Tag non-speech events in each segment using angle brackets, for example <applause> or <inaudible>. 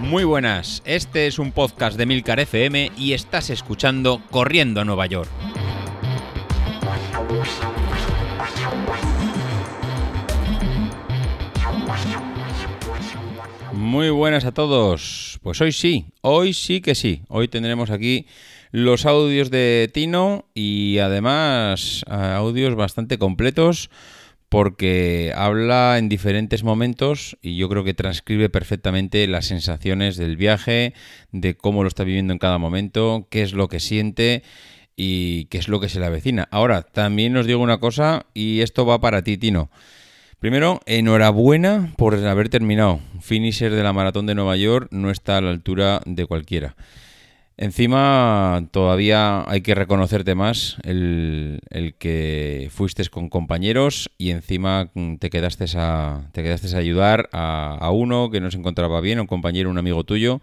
Muy buenas, este es un podcast de Milcar FM y estás escuchando Corriendo a Nueva York. Muy buenas a todos. Pues hoy sí, hoy sí que sí. Hoy tendremos aquí los audios de Tino y además eh, audios bastante completos porque habla en diferentes momentos y yo creo que transcribe perfectamente las sensaciones del viaje, de cómo lo está viviendo en cada momento, qué es lo que siente y qué es lo que se le avecina. Ahora, también os digo una cosa y esto va para ti, Tino. Primero, enhorabuena por haber terminado. Finisher de la maratón de Nueva York no está a la altura de cualquiera. Encima todavía hay que reconocerte más el, que fuiste con compañeros y encima te quedaste a, te quedaste a ayudar a, uno que no se encontraba bien, un compañero, un amigo tuyo.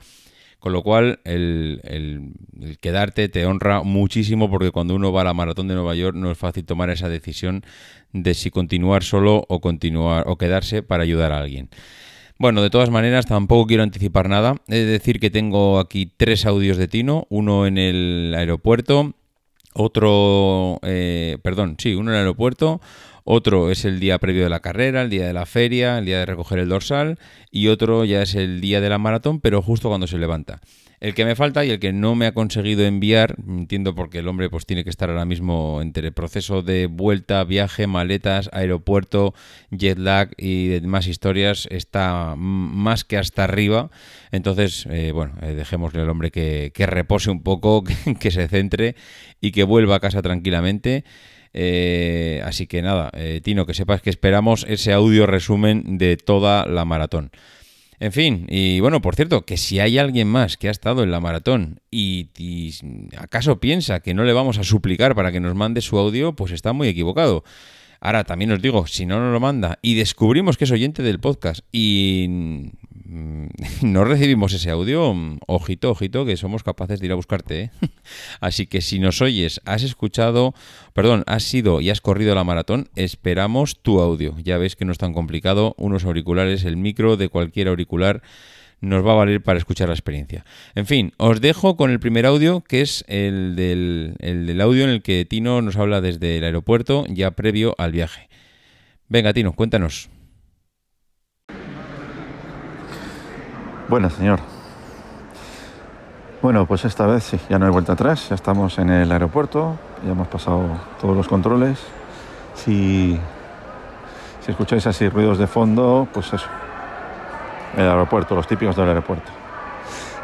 Con lo cual, el, el, quedarte te honra muchísimo porque cuando uno va a la maratón de Nueva York no es fácil tomar esa decisión de si continuar solo o continuar o quedarse para ayudar a alguien. Bueno, de todas maneras, tampoco quiero anticipar nada. He de decir que tengo aquí tres audios de Tino, uno en el aeropuerto, otro, eh, perdón, sí, uno en el aeropuerto, otro es el día previo de la carrera, el día de la feria, el día de recoger el dorsal, y otro ya es el día de la maratón, pero justo cuando se levanta. El que me falta y el que no me ha conseguido enviar, entiendo porque el hombre pues tiene que estar ahora mismo entre el proceso de vuelta, viaje, maletas, aeropuerto, jet lag y demás historias, está más que hasta arriba. Entonces, eh, bueno, eh, dejémosle al hombre que, repose un poco, <laughs> que, se centre y que vuelva a casa tranquilamente. Eh, así que nada, Tino, que sepas que esperamos ese audio resumen de toda la maratón. En fin, y bueno, por cierto, que si hay alguien más que ha estado en la maratón y, acaso piensa que no le vamos a suplicar para que nos mande su audio, pues está muy equivocado. Ahora también os digo, si no nos lo manda y descubrimos que es oyente del podcast y <laughs> no recibimos ese audio, mm, ojito, ojito, que somos capaces de ir a buscarte. ¿eh? <laughs> Así que si nos oyes, has escuchado, perdón, has sido y has corrido la maratón, esperamos tu audio. Ya ves que no es tan complicado, unos auriculares, el micro de cualquier auricular nos va a valer para escuchar la experiencia. En fin, os dejo con el primer audio, que es el del, el del audio en el que Tino nos habla desde el aeropuerto, ya previo al viaje. Venga, Tino, cuéntanos. Bueno, señor. Bueno, pues esta vez sí, ya no hay vuelta atrás, ya estamos en el aeropuerto, ya hemos pasado todos los controles. Si, si escucháis así ruidos de fondo, pues eso, el aeropuerto, los típicos del aeropuerto.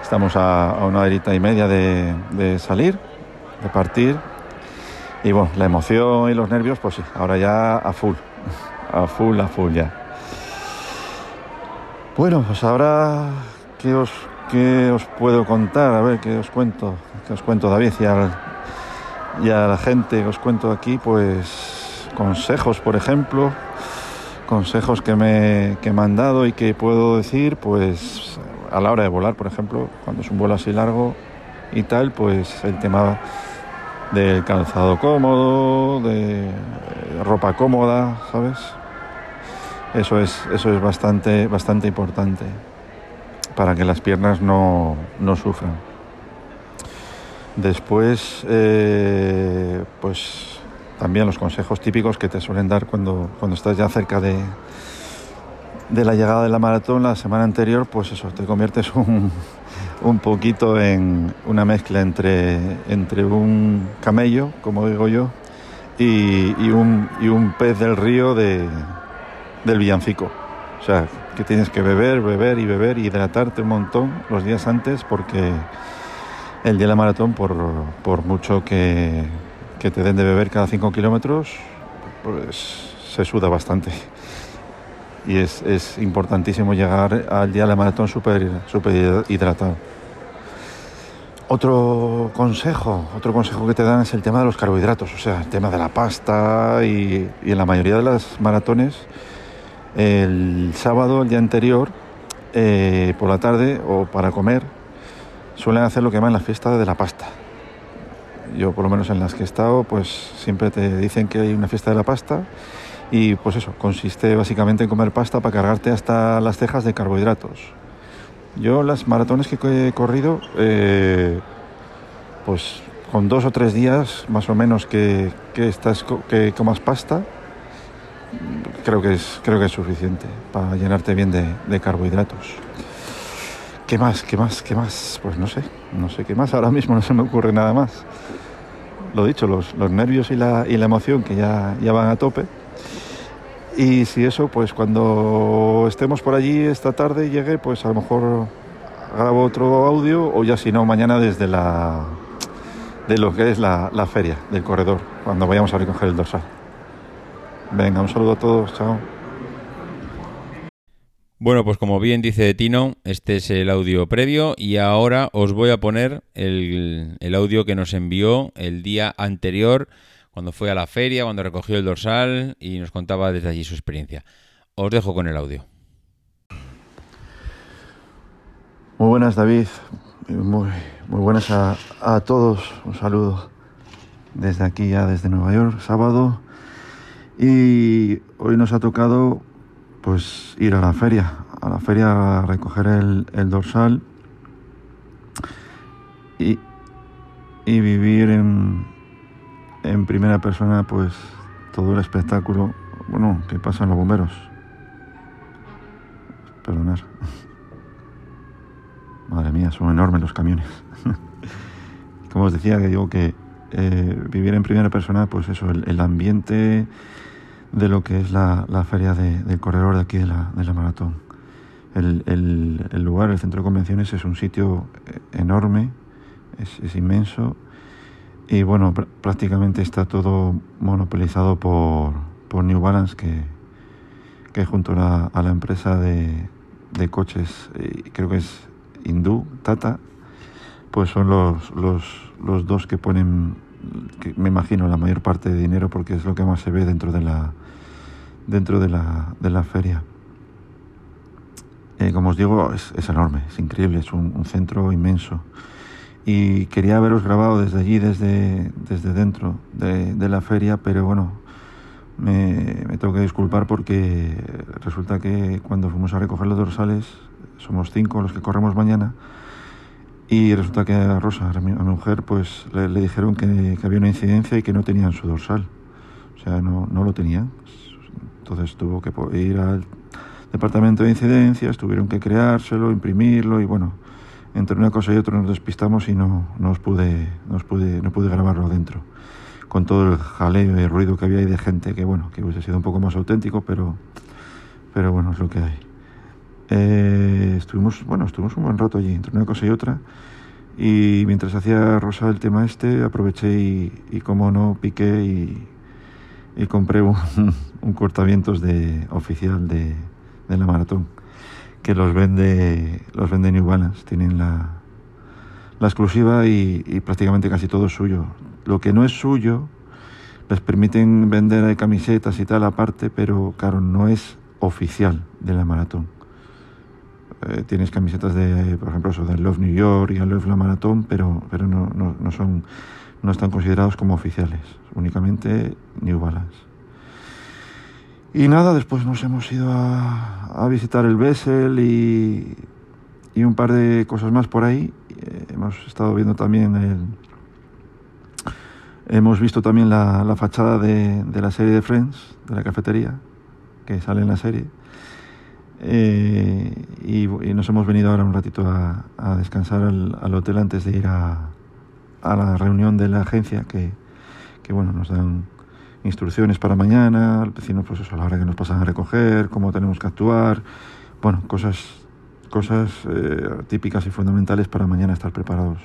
Estamos a, una horita y media de, de salir, de partir, y bueno, la emoción y los nervios, pues sí, ahora ya a full, a full, a full ya. Bueno, pues ahora, ¿qué os, os puedo contar? A ver, ¿qué os cuento? ¿Qué os cuento, David? Y a, la gente que os cuento aquí, pues consejos, por ejemplo, consejos que me, que me han dado y que puedo decir, pues a la hora de volar, por ejemplo, cuando es un vuelo así largo y tal, pues el tema del calzado cómodo, de ropa cómoda, ¿sabes? Eso es, eso es bastante, bastante importante para que las piernas no, sufran. Después, eh, pues también los consejos típicos que te suelen dar cuando, cuando estás ya cerca de, de la llegada de la maratón la semana anterior, pues eso, te conviertes <laughs> un, un poquito en una mezcla entre, entre un camello, como digo yo, y, un, y un pez del río de, del villancico. O sea, que tienes que beber, beber y beber hidratarte un montón los días antes porque el día de la maratón, por, por mucho que, que, te den de beber cada 5 kilómetros, pues se suda bastante. Y es, es, importantísimo llegar al día de la maratón super hidratado. Otro consejo, otro consejo que te dan es el tema de los carbohidratos, o sea, el tema de la pasta y en la mayoría de las maratones el sábado, el día anterior, eh, por la tarde o para comer, suelen hacer lo que llaman la fiesta de la pasta. Yo, por lo menos en las que he estado, pues siempre te dicen que hay una fiesta de la pasta Y pues eso, consiste básicamente en comer pasta para cargarte hasta las cejas de carbohidratos. Yo las maratones que he corrido, eh, pues con dos o tres días más o menos que, que, estás, que comas pasta, creo que es, creo que es suficiente para llenarte bien de, carbohidratos. ¿Qué más? ¿Qué más? ¿Qué más? Pues no sé, no sé qué más. Ahora mismo no se me ocurre nada más. Lo dicho, los, los nervios y la, y la, emoción que ya, ya van a tope. Y si eso, pues cuando estemos por allí esta tarde llegue, pues a lo mejor grabo otro audio o ya si no, mañana desde la de lo que es la, la feria del corredor, cuando vayamos a recoger el dorsal. Venga, un saludo a todos, chao. Bueno, pues como bien dice Tino, este es el audio previo y ahora os voy a poner el, el, audio que nos envió el día anterior, cuando fue a la feria, cuando recogió el dorsal y nos contaba desde allí su experiencia. Os dejo con el audio. Muy buenas, David. Muy, muy buenas a, a todos. Un saludo desde aquí ya, desde Nueva York, sábado. Y hoy nos ha tocado pues ir a la feria, a la feria a recoger el, dorsal y, y vivir en, en, primera persona pues todo el espectáculo, bueno, que pasan los bomberos. Perdonar. <laughs> Madre mía, son enormes los camiones. <laughs> Como os decía, que digo que eh, vivir en primera persona, pues eso, el, el ambiente de lo que es la, la feria de, del corredor de aquí de la, de la maratón. El, el, lugar, el centro de convenciones, es un sitio enorme, es, inmenso y bueno, pr prácticamente está todo monopolizado por, por New Balance, que, que junto a la, a la empresa de, de coches, eh, creo que es hindú, Tata, pues son los, los, los dos que ponen que me imagino la mayor parte de dinero porque es lo que más se ve dentro de la dentro de la, de la feria. Eh, como os digo es, es, enorme es increíble es un, un, centro inmenso. Y quería haberos grabado desde allí desde, desde dentro de, de la feria pero bueno me, me, tengo que disculpar porque resulta que cuando fuimos a recoger los dorsales somos cinco los que corremos mañana y resulta que a Rosa, a mi, mujer, pues le, dijeron que, había una incidencia y que no tenían su dorsal. O sea, no, lo tenían. Entonces tuvo que ir al departamento de incidencias, tuvieron que creárselo, imprimirlo y bueno, entre una cosa y otra nos despistamos y no, no, pude, no, pude, grabarlo dentro. Con todo el jaleo y el ruido que había ahí de gente que bueno, que hubiese sido un poco más auténtico, pero bueno, es lo que hay. Eh, estuvimos, bueno, estuvimos un buen rato allí, entre una cosa y otra. Y mientras hacía Rosa el tema este, aproveché y, y como no, piqué y, y compré un, <laughs> un, cortavientos de, oficial de, de, la maratón, que los vende, los vende New Balance. Tienen la, la exclusiva y, y, prácticamente casi todo es suyo. Lo que no es suyo, les permiten vender camisetas y tal aparte, pero claro, no es oficial de la maratón eh, tienes camisetas de, por ejemplo, eso, de Love New York y Love La Maratón, pero, pero no, no, no, son, no están considerados como oficiales, únicamente New Balance. Y nada, después nos hemos ido a, a visitar el Bessel y, y, un par de cosas más por ahí. Eh, hemos estado viendo también el... Hemos visto también la, la fachada de, de, la serie de Friends, de la cafetería, que sale en la serie. Eh, y, nos hemos venido ahora un ratito a, a descansar al, al, hotel antes de ir a, a, la reunión de la agencia que, que, bueno, nos dan instrucciones para mañana, decirnos pues eso, a la hora que nos pasan a recoger, cómo tenemos que actuar, bueno, cosas, cosas eh, típicas y fundamentales para mañana estar preparados.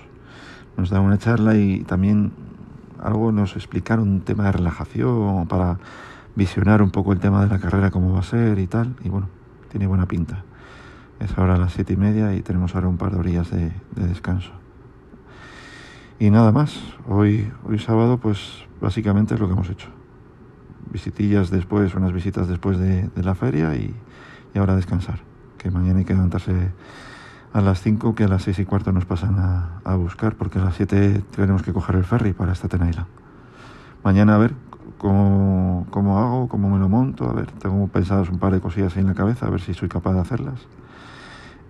Nos dan una charla y también algo nos explicaron un tema de relajación para visionar un poco el tema de la carrera, cómo va a ser y tal, y bueno, tiene buena pinta. Es ahora las siete y media y tenemos ahora un par de orillas de, de, descanso. Y nada más, hoy, hoy sábado pues básicamente es lo que hemos hecho. Visitillas después, unas visitas después de, la feria y, ahora descansar. Que mañana hay que levantarse a las 5, que a las seis y cuarto nos pasan a, a, buscar, porque a las 7 tenemos que coger el ferry para esta Tenaila. Mañana a ver cómo, cómo hago, cómo me lo monto. A ver, tengo pensadas un par de cosillas ahí en la cabeza, a ver si soy capaz de hacerlas.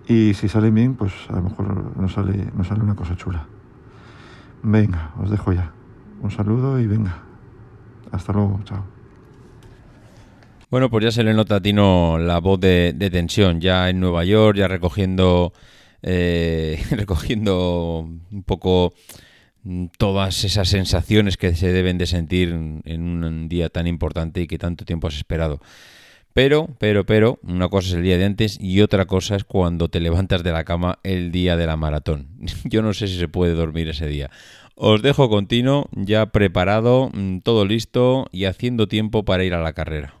Y si salen bien, pues a lo mejor nos sale, nos sale una cosa chula. Venga, os dejo ya. Un saludo y venga. Hasta luego, chao. Bueno, pues ya se le nota a Tino la voz de, tensión, ya en Nueva York, ya recogiendo, eh, <laughs> recogiendo un poco todas esas sensaciones que se deben de sentir en un día tan importante y que tanto tiempo has esperado. Pero, pero, pero, una cosa es el día de antes y otra cosa es cuando te levantas de la cama el día de la maratón. <laughs> Yo no sé si se puede dormir ese día. Os dejo continuo, ya preparado, mm, todo listo y haciendo tiempo para ir a la carrera.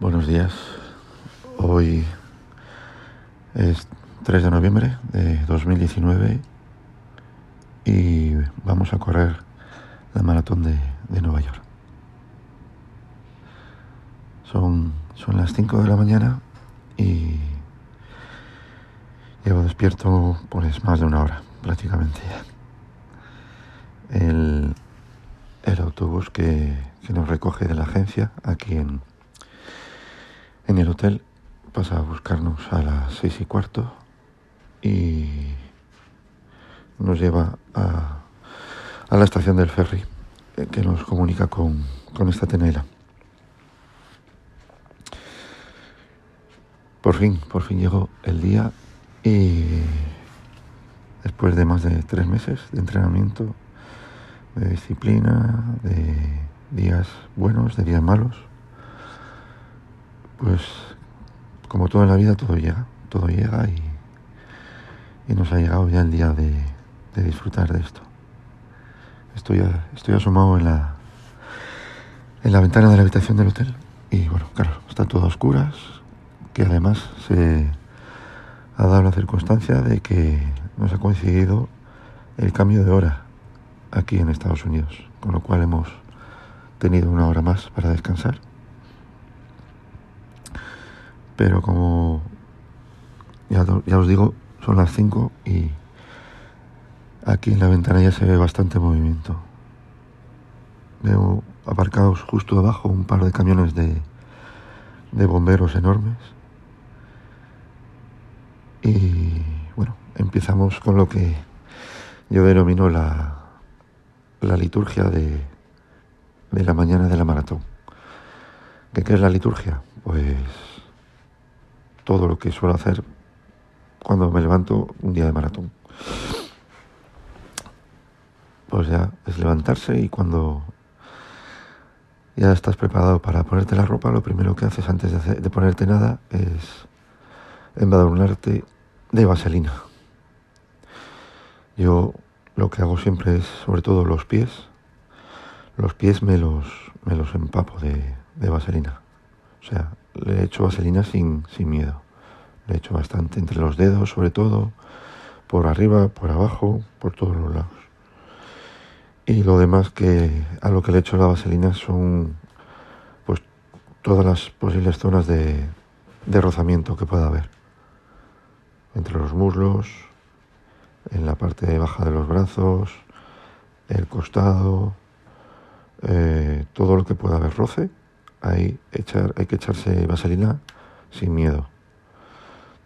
Buenos días. Hoy es 3 de noviembre de 2019 y vamos a correr la maratón de, Nueva York. Son, son las 5 de la mañana y llevo despierto pues más de una hora prácticamente El, el autobús que, que nos recoge de la agencia aquí en, en el hotel pasa a buscarnos a las seis y cuarto y nos lleva a, a la estación del ferry eh, que nos comunica con, con esta tenela. Por fin, por fin llegó el día y después de más de tres meses de entrenamiento, de disciplina, de días buenos, de días malos, pues como todo en la vida, todo llega, todo llega y, nos ha llegado ya el día de, disfrutar de esto. Estoy, estoy asomado en la, en la ventana de la habitación del hotel y bueno, claro, está todo a oscuras, que además se ha dado la circunstancia de que nos ha coincidido el cambio de hora aquí en Estados Unidos, con lo cual hemos tenido una hora más para descansar. Pero como ya, ya os digo, son las 5 y aquí en la ventana ya se ve bastante movimiento. Veo aparcados justo abajo un par de camiones de, de bomberos enormes. Y bueno, empezamos con lo que yo denomino la, la liturgia de, de la mañana de la maratón. ¿Qué, ¿Qué es la liturgia? Pues todo lo que suelo hacer cuando me levanto un día de maratón. Pues ya es levantarse y cuando ya estás preparado para ponerte la ropa, lo primero que haces antes de, de ponerte nada es embadurnarte de vaselina. Yo lo que hago siempre es, sobre todo los pies, los pies me los, me los empapo de, de vaselina. O sea, le he hecho vaselina sin, sin miedo. Le he hecho bastante entre los dedos, sobre todo, por arriba, por abajo, por todos los lados. Y lo demás que a lo que le he hecho la vaselina son pues todas las posibles zonas de, de rozamiento que pueda haber. Entre los muslos, en la parte baja de los brazos, el costado, eh, todo lo que pueda haber roce hay, echar, hay que echarse vaselina sin miedo.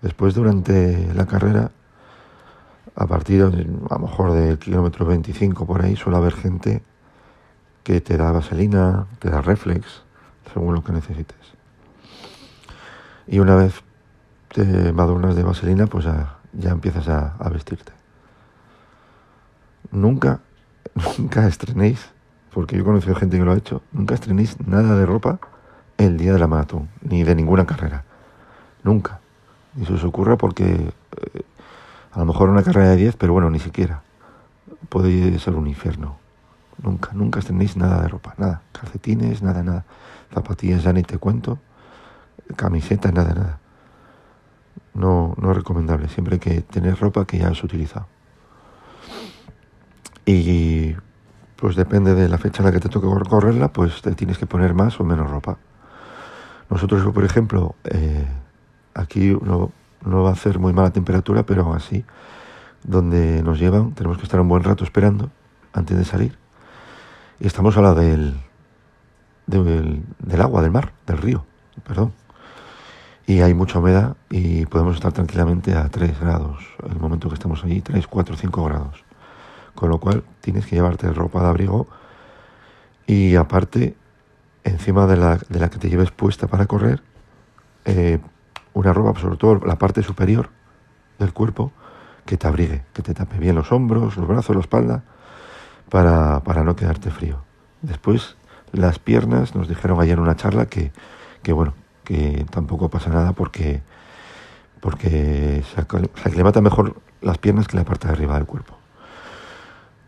Después durante la carrera, a partir a lo mejor del kilómetro 25 por ahí, suele haber gente que te da vaselina, te da reflex, según lo que necesites. Y una vez te madurnas de vaselina, pues ya, ya empiezas a, vestirte. Nunca, <laughs> nunca estrenéis porque yo he conocido gente que lo ha hecho, nunca estrenéis nada de ropa el día de la maratón, ni de ninguna carrera. Nunca. Y eso os ocurra porque eh, a lo mejor una carrera de 10, pero bueno, ni siquiera. Puede ser un infierno. Nunca, nunca estrenéis nada de ropa, nada. Calcetines, nada, nada. Zapatillas ya ni te cuento. Camisetas, nada, nada. No, no es recomendable. Siempre hay que tener ropa que ya has utilizado. Y pues depende de la fecha en la que te toque correrla, pues te tienes que poner más o menos ropa. Nosotros, por ejemplo, eh, aquí no, no, va a hacer muy mala temperatura, pero así, donde nos llevan, tenemos que estar un buen rato esperando antes de salir. Y estamos a la del, del, del agua, del mar, del río, perdón. Y hay mucha humedad y podemos estar tranquilamente a 3 grados, el momento que estamos allí, 3, 4, 5 grados. Con lo cual tienes que llevarte ropa de abrigo y aparte, encima de la, de la que te lleves puesta para correr, eh, una ropa, sobre todo la parte superior del cuerpo, que te abrigue, que te tape bien los hombros, los brazos, la espalda, para, para no quedarte frío. Después, las piernas, nos dijeron ayer en una charla que, que bueno, que tampoco pasa nada porque, porque se, mejor las piernas que la parte de arriba del cuerpo.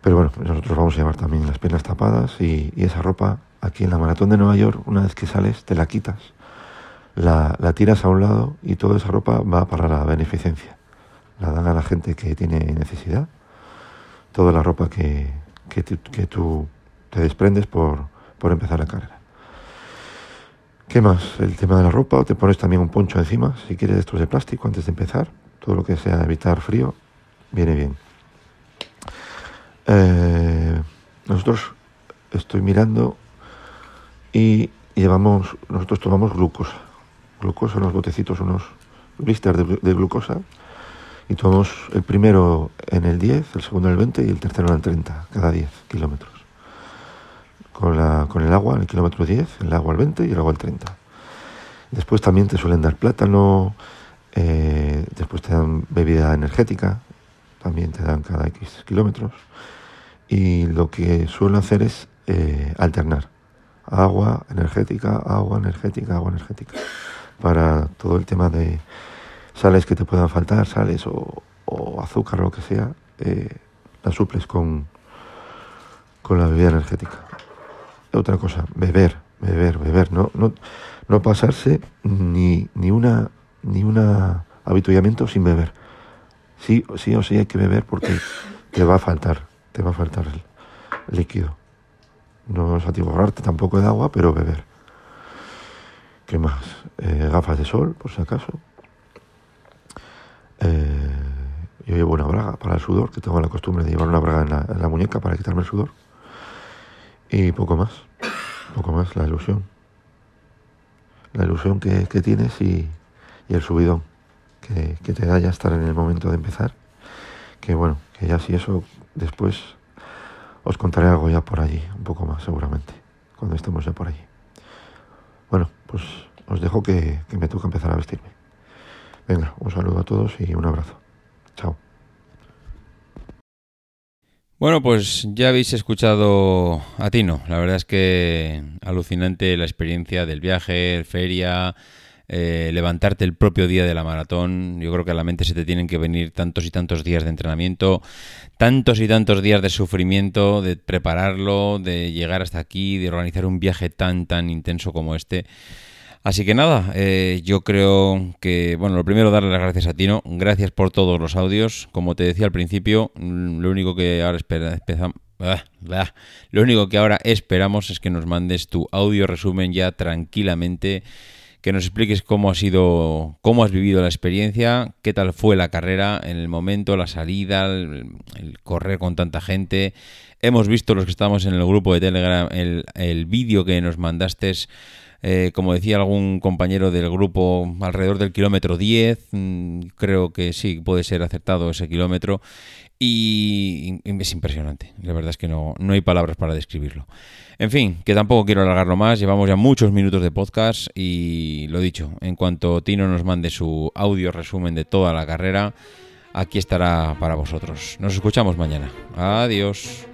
Pero bueno, nosotros vamos a llevar también las piernas tapadas y esa ropa aquí en la maratón de Nueva York, una vez que sales, te la quitas, la, tiras a un lado y toda esa ropa va para la beneficencia. La dan a la gente que tiene necesidad. Toda la ropa que, que, tú te desprendes por, por empezar la carrera. ¿Qué más? El tema de la ropa, te pones también un poncho encima, si quieres estos de plástico antes de empezar. Todo lo que sea evitar frío, viene bien. Eh, nosotros estoy mirando y llevamos, nosotros tomamos glucosa. Glucosa, unos botecitos, unos blisters de, glucosa. Y tomamos el primero en el 10, el segundo en el 20 y el tercero en el 30, cada 10 kilómetros. Con, la, con el agua en el kilómetro 10, el agua al 20 y el agua al 30. Después también te suelen dar plátano, eh, después te dan bebida energética, también te dan cada X kilómetros. Y lo que suelo hacer es eh, alternar agua energética, agua energética, agua energética, para todo el tema de sales que te puedan faltar, sales o, azúcar lo que sea, eh, la suples con, con la bebida energética. Otra cosa, beber, beber, beber, no, no, no pasarse ni, ni una ni una habituallamiento sin beber. Sí, sí o sí hay que beber porque te va a faltar, te va a faltar el líquido. No es atiborrarte tampoco de agua, pero beber. ¿Qué más? Eh, gafas de sol, por si acaso. Eh, yo llevo una braga para el sudor, que tengo la costumbre de llevar una braga en la, muñeca para quitarme el sudor. Y poco más, poco más, la ilusión. La ilusión que, tienes y, y, el subidón que, que te da ya estar en el momento de empezar. Que bueno, que ya si eso después os contaré algo ya por allí, un poco más seguramente, cuando estemos ya por allí. Bueno, pues os dejo que, me toca empezar a vestirme. Venga, un saludo a todos y un abrazo. Chao. Bueno, pues ya habéis escuchado a Tino. La verdad es que alucinante la experiencia del viaje, feria, eh, levantarte el propio día de la maratón. Yo creo que a la mente se te tienen que venir tantos y tantos días de entrenamiento, tantos y tantos días de sufrimiento, de prepararlo, de llegar hasta aquí, de organizar un viaje tan, tan intenso como este. Así que nada, eh, yo creo que, bueno, lo primero darle las gracias a Tino, gracias por todos los audios, como te decía al principio, lo único que ahora espera, ah, lo único que ahora esperamos es que nos mandes tu audio resumen ya tranquilamente, que nos expliques cómo ha sido, cómo has vivido la experiencia, qué tal fue la carrera en el momento, la salida, el, correr con tanta gente. Hemos visto los que estamos en el grupo de Telegram el, el vídeo que nos mandaste eh, como decía algún compañero del grupo, alrededor del kilómetro 10, mmm, creo que sí, puede ser acertado ese kilómetro, y, y, es impresionante, la verdad es que no, no hay palabras para describirlo. En fin, que tampoco quiero alargarlo más, llevamos ya muchos minutos de podcast y lo dicho, en cuanto Tino nos mande su audio resumen de toda la carrera, aquí estará para vosotros. Nos escuchamos mañana. Adiós.